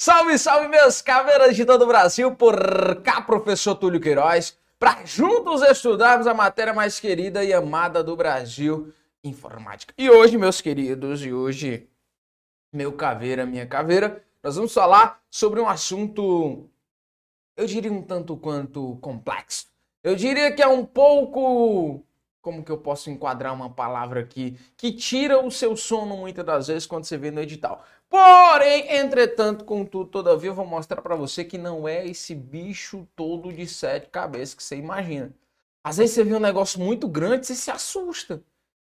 Salve, salve, meus caveiras de todo o Brasil, por cá, professor Túlio Queiroz, para juntos estudarmos a matéria mais querida e amada do Brasil, informática. E hoje, meus queridos, e hoje, meu caveira, minha caveira, nós vamos falar sobre um assunto, eu diria um tanto quanto complexo. Eu diria que é um pouco como que eu posso enquadrar uma palavra aqui que tira o seu sono muitas das vezes quando você vê no edital. Porém, entretanto, contudo, todavia, eu vou mostrar para você que não é esse bicho todo de sete cabeças que você imagina. Às vezes você vê um negócio muito grande, você se assusta.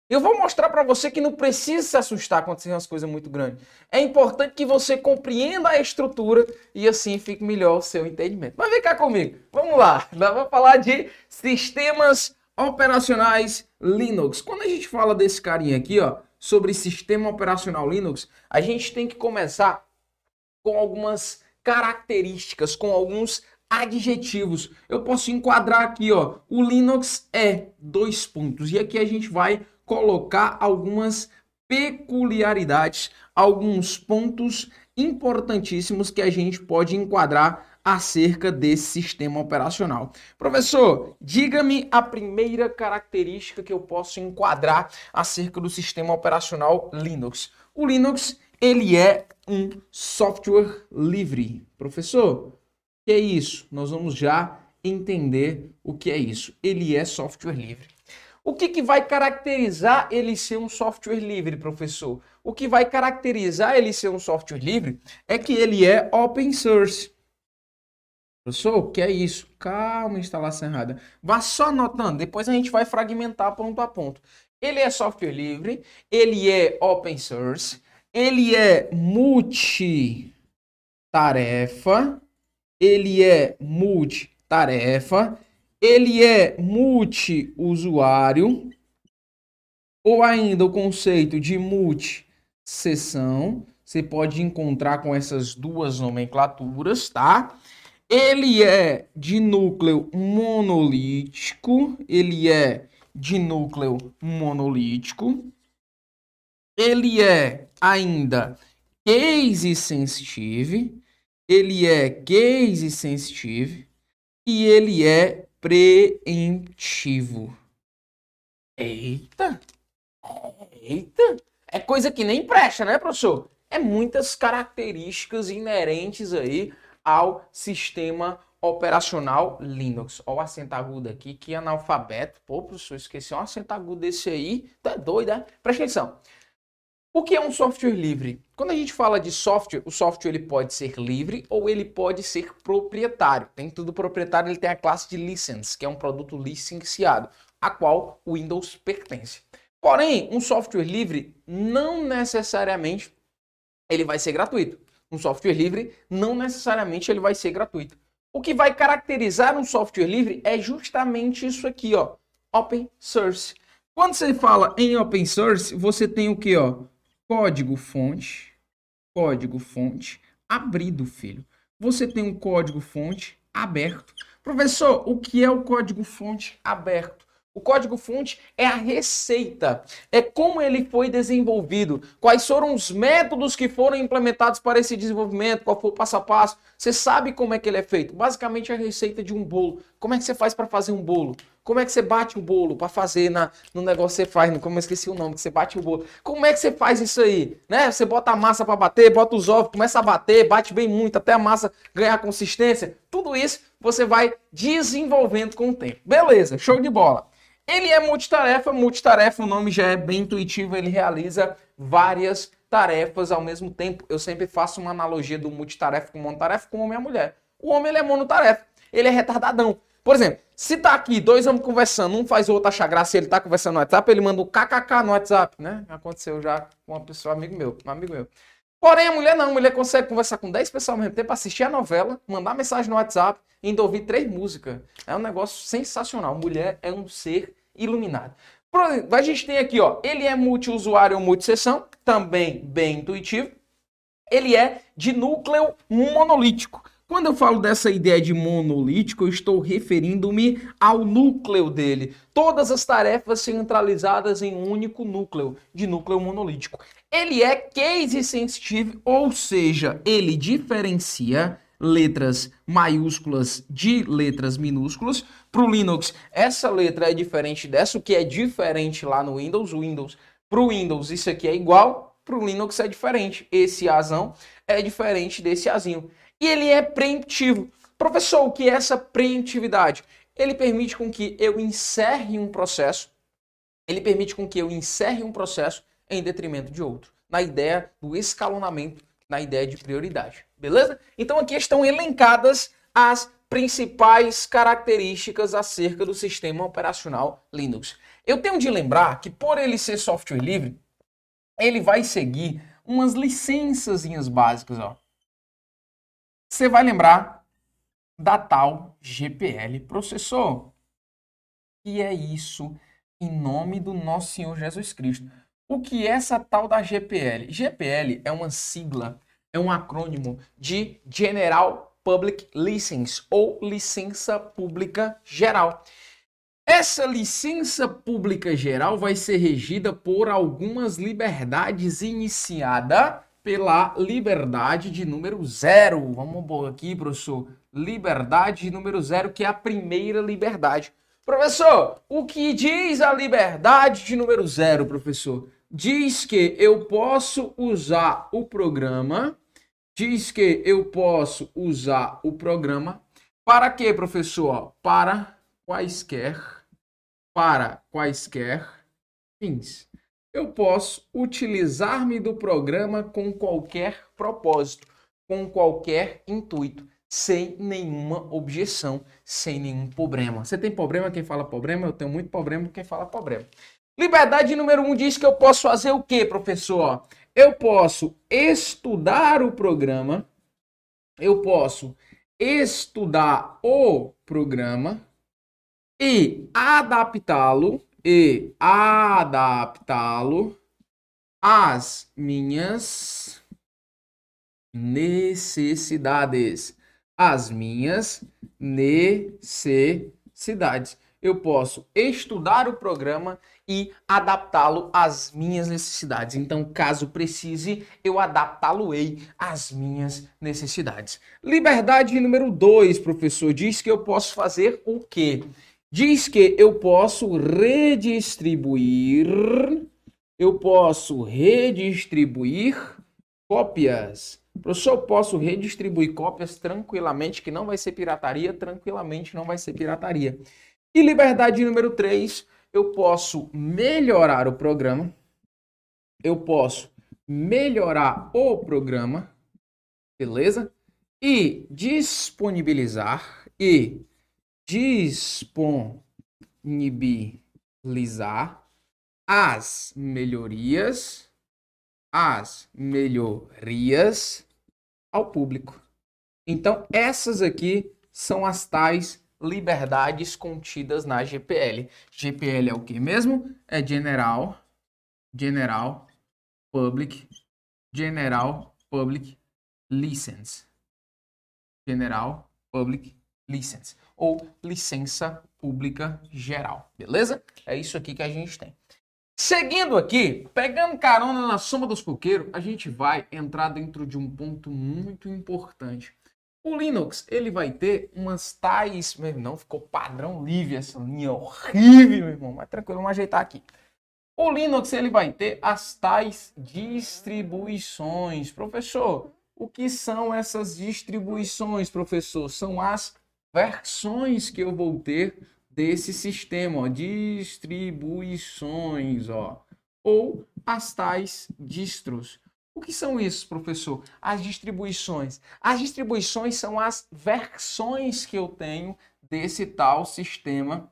Eu vou mostrar para você que não precisa se assustar quando você vê umas coisas muito grandes. É importante que você compreenda a estrutura e assim fique melhor o seu entendimento. Mas vem cá comigo, vamos lá. Nós vamos falar de sistemas operacionais Linux. Quando a gente fala desse carinha aqui, ó, sobre sistema operacional Linux, a gente tem que começar com algumas características, com alguns adjetivos. Eu posso enquadrar aqui, ó, o Linux é dois pontos. E aqui a gente vai colocar algumas peculiaridades, alguns pontos importantíssimos que a gente pode enquadrar acerca desse sistema operacional. Professor, diga-me a primeira característica que eu posso enquadrar acerca do sistema operacional Linux. O Linux, ele é um software livre. Professor, que é isso? Nós vamos já entender o que é isso. Ele é software livre. O que, que vai caracterizar ele ser um software livre, professor? O que vai caracterizar ele ser um software livre é que ele é open source. Professor, o que é isso? Calma, instalação errada. Vá só anotando, depois a gente vai fragmentar ponto a ponto. Ele é software livre, ele é open source, ele é multitarefa, ele é multitarefa, ele é multiusuário, ou ainda o conceito de multi-sessão. Você pode encontrar com essas duas nomenclaturas, tá? Ele é de núcleo monolítico, ele é de núcleo monolítico. Ele é ainda case sensitive, ele é case sensitive e ele é preemptivo. Eita! Eita! É coisa que nem presta, né, professor? É muitas características inerentes aí ao sistema operacional Linux. Olha o acento agudo aqui, que analfabeto. Pô, professor, esqueci um acento agudo desse aí. Tá doido, né? Presta atenção. O que é um software livre? Quando a gente fala de software, o software ele pode ser livre ou ele pode ser proprietário. Dentro do proprietário ele tem a classe de license, que é um produto licenciado, a qual o Windows pertence. Porém, um software livre não necessariamente ele vai ser gratuito um software livre, não necessariamente ele vai ser gratuito. O que vai caracterizar um software livre é justamente isso aqui, ó, open source. Quando você fala em open source, você tem o que, ó, código fonte, código fonte abrido, filho. Você tem um código fonte aberto. Professor, o que é o código fonte aberto? O código-fonte é a receita, é como ele foi desenvolvido, quais foram os métodos que foram implementados para esse desenvolvimento, qual foi o passo a passo. Você sabe como é que ele é feito? Basicamente é a receita de um bolo. Como é que você faz para fazer um bolo? Como é que você bate o bolo para fazer na, no negócio que você faz? Como eu esqueci o nome, que você bate o bolo. Como é que você faz isso aí? Né? Você bota a massa para bater, bota os ovos, começa a bater, bate bem muito até a massa ganhar consistência. Tudo isso você vai desenvolvendo com o tempo. Beleza, show de bola. Ele é multitarefa, multitarefa, o nome já é bem intuitivo, ele realiza várias tarefas ao mesmo tempo. Eu sempre faço uma analogia do multitarefa com monotarefa com o homem e a mulher. O homem ele é monotarefa, ele é retardadão. Por exemplo, se tá aqui dois homens conversando, um faz o outro achar graça ele tá conversando no WhatsApp, ele manda o um kkk no WhatsApp, né? Aconteceu já com uma pessoa, amigo meu, um amigo meu. Porém, a mulher não, a mulher consegue conversar com 10 pessoas ao mesmo tempo, assistir a novela, mandar mensagem no WhatsApp e ainda ouvir três músicas. É um negócio sensacional. Mulher é um ser iluminado. A gente tem aqui, ó, ele é multiusuário ou multisessão, também bem intuitivo. Ele é de núcleo monolítico. Quando eu falo dessa ideia de monolítico, eu estou referindo-me ao núcleo dele. Todas as tarefas centralizadas em um único núcleo, de núcleo monolítico. Ele é case sensitive, ou seja, ele diferencia letras maiúsculas de letras minúsculas. Para o Linux, essa letra é diferente dessa, o que é diferente lá no Windows. Windows, para o Windows, isso aqui é igual, para o Linux é diferente. Esse Azão é diferente desse Azinho e ele é preemptivo. Professor, o que é essa preemptividade? Ele permite com que eu encerre um processo, ele permite com que eu encerre um processo em detrimento de outro, na ideia do escalonamento, na ideia de prioridade. Beleza? Então aqui estão elencadas as principais características acerca do sistema operacional Linux. Eu tenho de lembrar que por ele ser software livre, ele vai seguir umas licenças básicas, ó você vai lembrar da tal GPL processor. E é isso em nome do nosso Senhor Jesus Cristo. O que é essa tal da GPL? GPL é uma sigla, é um acrônimo de General Public License ou licença pública geral. Essa licença pública geral vai ser regida por algumas liberdades iniciada pela liberdade de número zero. Vamos pôr aqui, professor. Liberdade de número zero, que é a primeira liberdade. Professor, o que diz a liberdade de número zero, professor? Diz que eu posso usar o programa. Diz que eu posso usar o programa. Para quê, professor? Para quaisquer. Para quaisquer fins eu posso utilizar-me do programa com qualquer propósito, com qualquer intuito, sem nenhuma objeção, sem nenhum problema. Você tem problema quem fala problema? Eu tenho muito problema quem fala problema. Liberdade número um diz que eu posso fazer o quê, professor? Eu posso estudar o programa, eu posso estudar o programa e adaptá-lo e adaptá-lo às minhas necessidades. As minhas necessidades. Eu posso estudar o programa e adaptá-lo às minhas necessidades. Então, caso precise, eu adaptá-lo-ei às minhas necessidades. Liberdade número 2, professor, diz que eu posso fazer o quê? Diz que eu posso redistribuir, eu posso redistribuir cópias. Professor, eu posso redistribuir cópias tranquilamente, que não vai ser pirataria, tranquilamente não vai ser pirataria. E liberdade número 3, eu posso melhorar o programa, eu posso melhorar o programa, beleza? E disponibilizar e disponibilizar as melhorias, as melhorias ao público. Então, essas aqui são as tais liberdades contidas na GPL. GPL é o que mesmo? É General, General Public, General Public License. General Public License ou licença pública geral, beleza? É isso aqui que a gente tem. Seguindo aqui, pegando carona na soma dos coqueiros, a gente vai entrar dentro de um ponto muito importante. O Linux, ele vai ter umas tais... Meu ficou padrão livre essa linha horrível, meu irmão. Mas tranquilo, vamos ajeitar aqui. O Linux, ele vai ter as tais distribuições. Professor, o que são essas distribuições, professor? São as versões que eu vou ter desse sistema, ó, distribuições, ó, ou as tais distros. O que são isso, professor? As distribuições. As distribuições são as versões que eu tenho desse tal sistema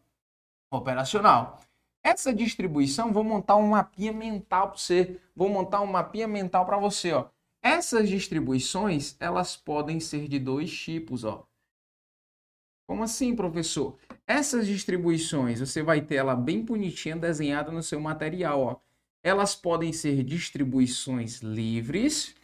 operacional. Essa distribuição, vou montar um mapinha mental para você. Vou montar um mapinha mental para você, ó. Essas distribuições, elas podem ser de dois tipos, ó. Como assim, professor? Essas distribuições, você vai ter ela bem bonitinha desenhada no seu material, ó. Elas podem ser distribuições livres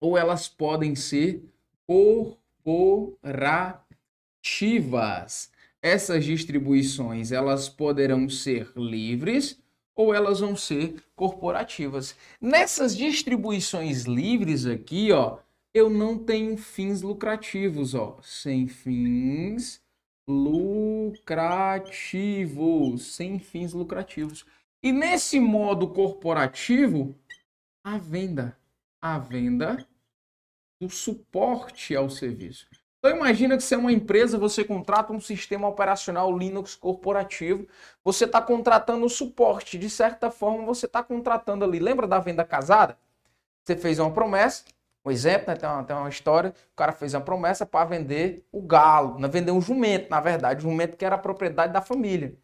ou elas podem ser corporativas. Essas distribuições, elas poderão ser livres ou elas vão ser corporativas. Nessas distribuições livres aqui, ó, eu não tenho fins lucrativos, ó, sem fins lucrativos, sem fins lucrativos. E nesse modo corporativo, a venda, a venda do suporte ao serviço. Então imagina que você é uma empresa, você contrata um sistema operacional Linux corporativo, você está contratando o suporte, de certa forma você está contratando ali. Lembra da venda casada? Você fez uma promessa, um exemplo, né? tem, uma, tem uma história, o cara fez uma promessa para vender o galo, né? vender um jumento, na verdade, um jumento que era propriedade da família.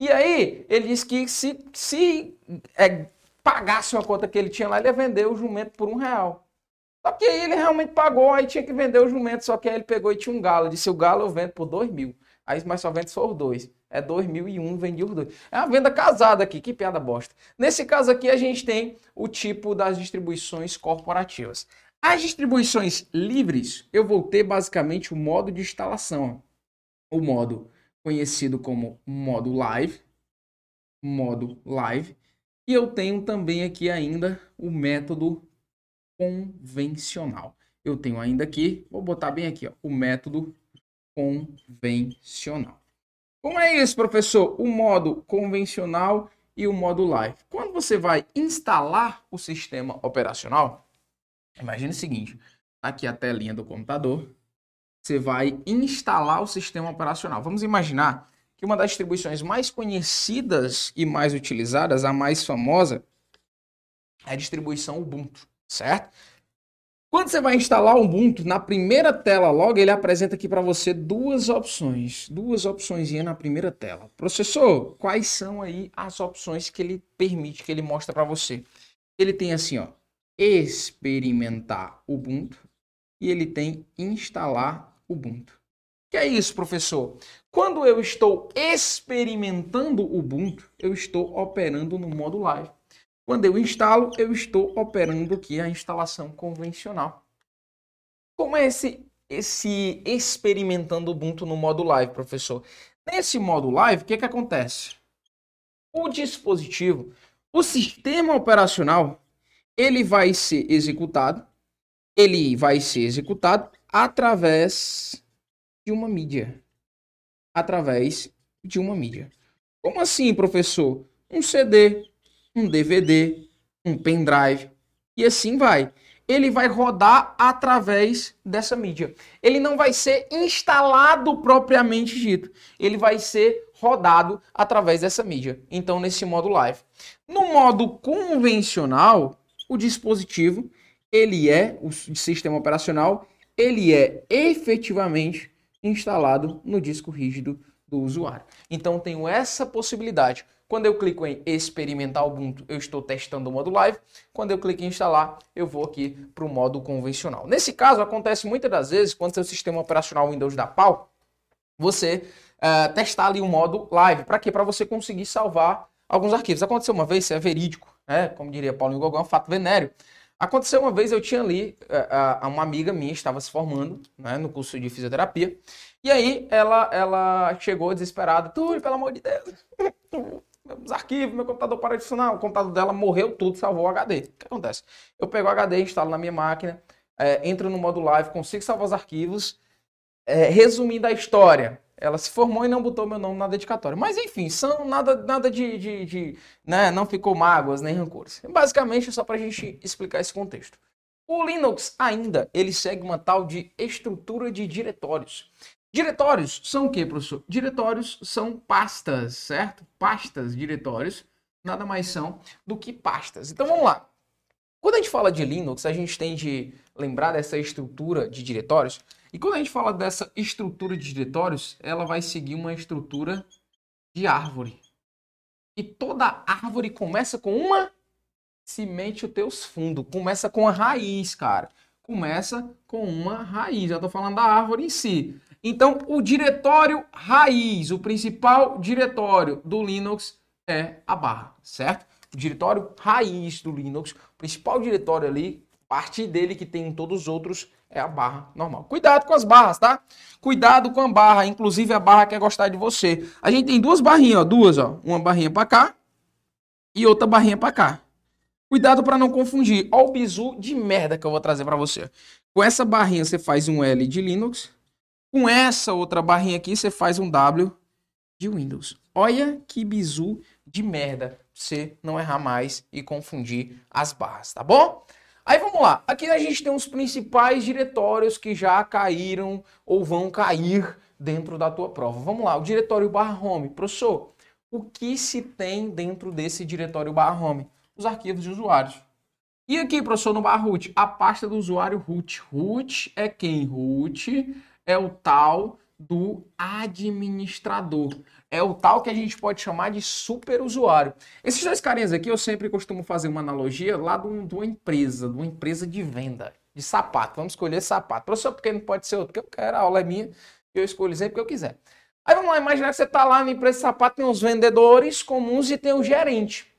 E aí ele disse que se, se é, pagasse uma conta que ele tinha lá, ele ia vender o jumento por um real. Só que aí ele realmente pagou, aí tinha que vender o jumento, só que aí ele pegou e tinha um galo. Disse, o galo eu vendo por dois mil. Aí, mas só vende só os dois. É dois mil e um, vendi os dois. É uma venda casada aqui, que piada bosta. Nesse caso aqui, a gente tem o tipo das distribuições corporativas. As distribuições livres, eu vou ter basicamente o modo de instalação. O modo conhecido como modo live. Modo live. E eu tenho também aqui ainda o método convencional. Eu tenho ainda aqui, vou botar bem aqui, ó, o método convencional. Como é isso, professor? O modo convencional e o modo live. Quando você vai instalar o sistema operacional, imagine o seguinte, aqui a telinha do computador, você vai instalar o sistema operacional. Vamos imaginar que uma das distribuições mais conhecidas e mais utilizadas, a mais famosa, é a distribuição Ubuntu certo? Quando você vai instalar o Ubuntu, na primeira tela logo, ele apresenta aqui para você duas opções. Duas opções na primeira tela. Professor, quais são aí as opções que ele permite, que ele mostra para você? Ele tem assim, ó, experimentar Ubuntu e ele tem instalar Ubuntu. Que é isso, professor? Quando eu estou experimentando Ubuntu, eu estou operando no modo live. Quando eu instalo, eu estou operando aqui a instalação convencional. Como é esse, esse experimentando Ubuntu no modo live, professor? Nesse modo live, o que, que acontece? O dispositivo, o sistema operacional, ele vai ser executado, ele vai ser executado através de uma mídia. Através de uma mídia. Como assim, professor? Um CD, um DVD, um pendrive e assim vai. Ele vai rodar através dessa mídia. Ele não vai ser instalado propriamente dito. Ele vai ser rodado através dessa mídia. Então, nesse modo live. No modo convencional, o dispositivo, ele é, o sistema operacional, ele é efetivamente instalado no disco rígido do usuário. Então, tenho essa possibilidade. Quando eu clico em experimentar Ubuntu, eu estou testando o modo live. Quando eu clico em instalar, eu vou aqui para o modo convencional. Nesse caso, acontece muitas das vezes, quando seu sistema operacional Windows dá pau, você uh, testar ali o modo live. Para quê? Para você conseguir salvar alguns arquivos. Aconteceu uma vez, isso é verídico, né? como diria Paulinho Gogão, é um fato venéreo. Aconteceu uma vez, eu tinha ali, uh, uh, uma amiga minha estava se formando né, no curso de fisioterapia, e aí ela, ela chegou desesperada, Túlio, pelo amor de Deus, meus arquivos, meu computador para de funcionar. O computador dela morreu tudo, salvou o HD. O que acontece? Eu pego o HD, instalo na minha máquina, é, entro no modo live, consigo salvar os arquivos. É, resumindo a história, ela se formou e não botou meu nome na dedicatória. Mas enfim, são nada, nada de, de, de né, não ficou mágoas nem rancores. Basicamente, só para a gente explicar esse contexto. O Linux ainda ele segue uma tal de estrutura de diretórios. Diretórios são o que, professor? Diretórios são pastas, certo? Pastas, diretórios, nada mais são do que pastas. Então vamos lá. Quando a gente fala de Linux, a gente tem de lembrar dessa estrutura de diretórios. E quando a gente fala dessa estrutura de diretórios, ela vai seguir uma estrutura de árvore. E toda árvore começa com uma semente os teus fundos. Começa com a raiz, cara. Começa com uma raiz. Eu estou falando da árvore em si. Então, o diretório raiz, o principal diretório do Linux é a barra, certo? Diretório raiz do Linux, principal diretório ali, parte dele que tem em todos os outros é a barra normal. Cuidado com as barras, tá? Cuidado com a barra, inclusive a barra quer gostar de você. A gente tem duas barrinhas, ó, duas, ó, uma barrinha para cá e outra barrinha para cá. Cuidado para não confundir. Olha o bizu de merda que eu vou trazer para você. Com essa barrinha você faz um L de Linux. Com essa outra barrinha aqui você faz um W de Windows. Olha que bizu de merda. Você não errar mais e confundir as barras, tá bom? Aí vamos lá. Aqui a gente tem os principais diretórios que já caíram ou vão cair dentro da tua prova. Vamos lá. O diretório barra home. Professor, o que se tem dentro desse diretório barra home? os arquivos de usuários. E aqui, professor, no barra root, a pasta do usuário root. Root é quem? Root é o tal do administrador. É o tal que a gente pode chamar de superusuário. Esses dois carinhas aqui, eu sempre costumo fazer uma analogia lá de uma empresa, de uma empresa de venda de sapato. Vamos escolher sapato. Professor, porque não pode ser outro? Porque eu quero, a aula é minha, eu escolho sempre que eu quiser. Aí vamos lá, imaginar que você está lá na empresa de sapato, tem os vendedores comuns e tem o gerente.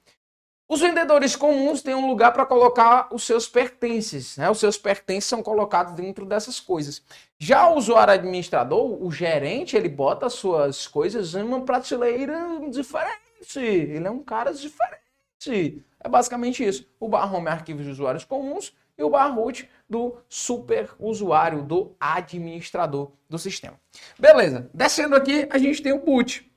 Os vendedores comuns têm um lugar para colocar os seus pertences, né? Os seus pertences são colocados dentro dessas coisas. Já o usuário administrador, o gerente, ele bota as suas coisas em uma prateleira diferente. Ele é um cara diferente. É basicamente isso. O bar home é arquivos de usuários comuns e o bar root do super usuário, do administrador do sistema. Beleza. Descendo aqui, a gente tem o boot.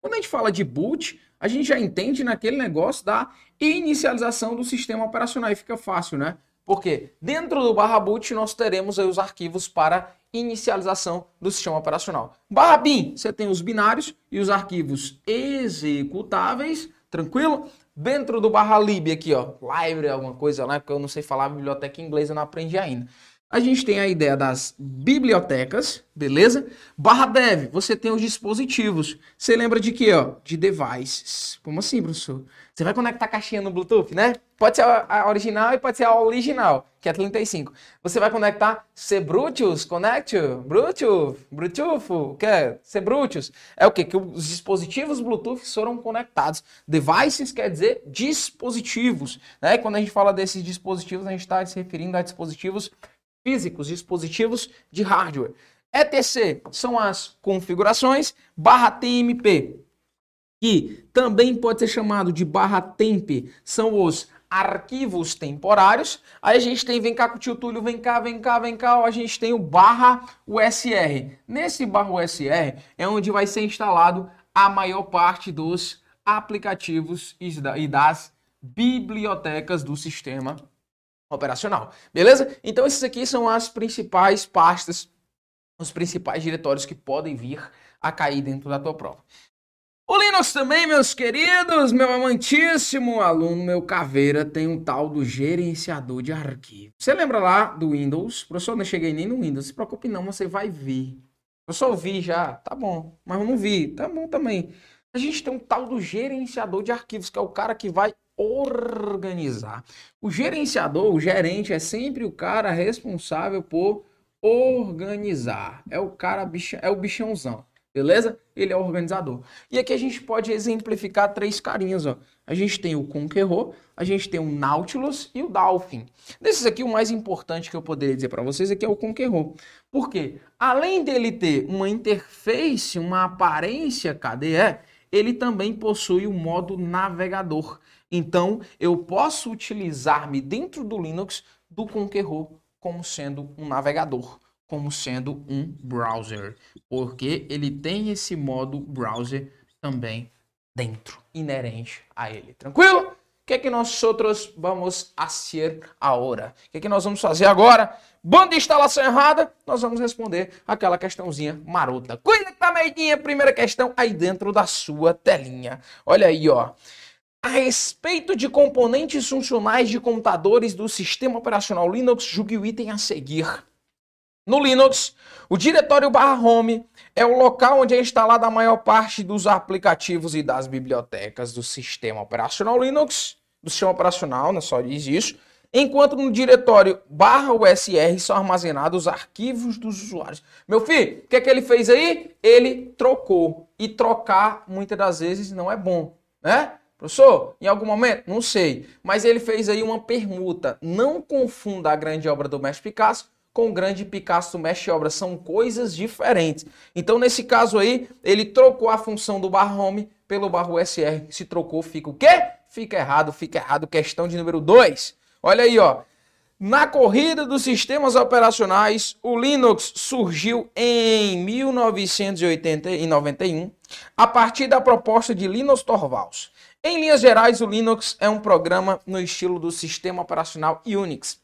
Quando a gente fala de boot, a gente já entende naquele negócio da inicialização do sistema operacional e fica fácil, né? Porque dentro do barra boot nós teremos os arquivos para inicialização do sistema operacional. Barra bin, você tem os binários e os arquivos executáveis, tranquilo? Dentro do barra lib aqui, ó, library, alguma coisa, né? Porque eu não sei falar biblioteca eu não aprendi ainda. A gente tem a ideia das bibliotecas, beleza? Barra dev, você tem os dispositivos. Você lembra de quê, ó? De devices. Como assim, professor? Você vai conectar a caixinha no Bluetooth, né? Pode ser a original e pode ser a original, que é 35. Você vai conectar Bluetooth, Connect, Bluetooth, Bluetooth, o que é? É o quê? Que os dispositivos Bluetooth foram conectados. Devices quer dizer dispositivos, né? E quando a gente fala desses dispositivos, a gente está se referindo a dispositivos físicos, dispositivos de hardware. ETC são as configurações, barra TMP, que também pode ser chamado de barra temp, são os arquivos temporários. Aí a gente tem, vem cá com o tio Túlio, vem cá, vem cá, vem cá, a gente tem o barra USR. Nesse barra USR é onde vai ser instalado a maior parte dos aplicativos e das bibliotecas do sistema operacional. Beleza? Então esses aqui são as principais pastas, os principais diretórios que podem vir a cair dentro da tua prova. O Linux também, meus queridos, meu amantíssimo aluno, meu caveira, tem um tal do gerenciador de arquivos. Você lembra lá do Windows? Professor, não cheguei nem no Windows. Se preocupe não, você vai ver. Eu só vi já, tá bom. Mas eu não vi, tá bom também. A gente tem um tal do gerenciador de arquivos, que é o cara que vai organizar. O gerenciador, o gerente, é sempre o cara responsável por organizar. É o cara, bicha, é o bichãozão, beleza? Ele é o organizador. E aqui a gente pode exemplificar três carinhas, ó. A gente tem o Conqueror, a gente tem o Nautilus e o Dolphin. Desses aqui, o mais importante que eu poderia dizer para vocês é que é o Conqueror. Por quê? Além dele ter uma interface, uma aparência KDE, ele também possui o modo navegador. Então, eu posso utilizar-me dentro do Linux do Conqueror como sendo um navegador, como sendo um browser, porque ele tem esse modo browser também dentro, inerente a ele. Tranquilo? O que é que nós outros vamos fazer agora? O que é que nós vamos fazer agora? Banda de instalação errada, nós vamos responder aquela questãozinha marota. Cuida que tá meidinha, primeira questão aí dentro da sua telinha. Olha aí, ó. A respeito de componentes funcionais de computadores do sistema operacional Linux, julgue o item a seguir. No Linux, o diretório barra home é o local onde é instalada a maior parte dos aplicativos e das bibliotecas do sistema operacional Linux, do sistema operacional, não só diz isso, enquanto no diretório barra USR são armazenados os arquivos dos usuários. Meu filho, o que, é que ele fez aí? Ele trocou. E trocar, muitas das vezes, não é bom, né? Professor, em algum momento? Não sei. Mas ele fez aí uma permuta. Não confunda a grande obra do mestre Picasso com o grande Picasso do mestre obra. São coisas diferentes. Então, nesse caso aí, ele trocou a função do bar home pelo bar USR. Se trocou, fica o quê? Fica errado, fica errado. Questão de número 2. Olha aí, ó. Na corrida dos sistemas operacionais, o Linux surgiu em 1991 a partir da proposta de Linus Torvalds. Em linhas gerais, o Linux é um programa no estilo do sistema operacional Unix,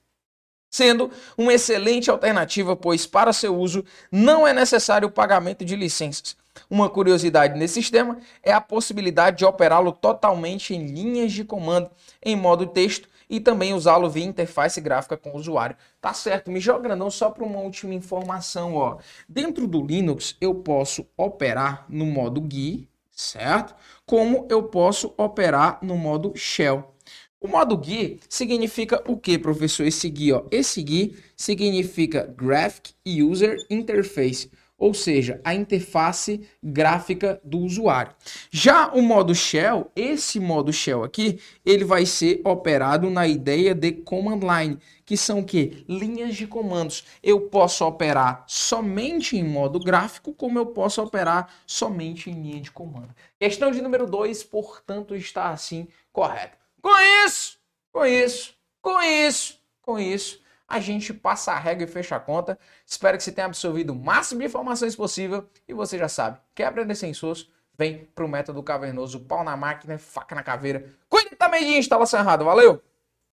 sendo uma excelente alternativa, pois para seu uso não é necessário o pagamento de licenças. Uma curiosidade nesse sistema é a possibilidade de operá-lo totalmente em linhas de comando em modo texto e também usá-lo via interface gráfica com o usuário. Tá certo, me joga grandão só para uma última informação, ó. Dentro do Linux eu posso operar no modo GUI, certo? Como eu posso operar no modo Shell. O modo GUI significa o que, professor? Esse GUI, ó. Esse GUI significa Graphic User Interface ou seja, a interface gráfica do usuário. Já o modo shell, esse modo shell aqui, ele vai ser operado na ideia de command line, que são que? Linhas de comandos. Eu posso operar somente em modo gráfico, como eu posso operar somente em linha de comando. Questão de número 2, portanto, está assim correto. Com isso, com isso, com isso, com isso, a gente passa a regra e fecha a conta. Espero que você tenha absorvido o máximo de informações possível e você já sabe, quebra de sensores, vem pro método cavernoso, pau na máquina, faca na caveira. Cuide também de instalação errada, valeu!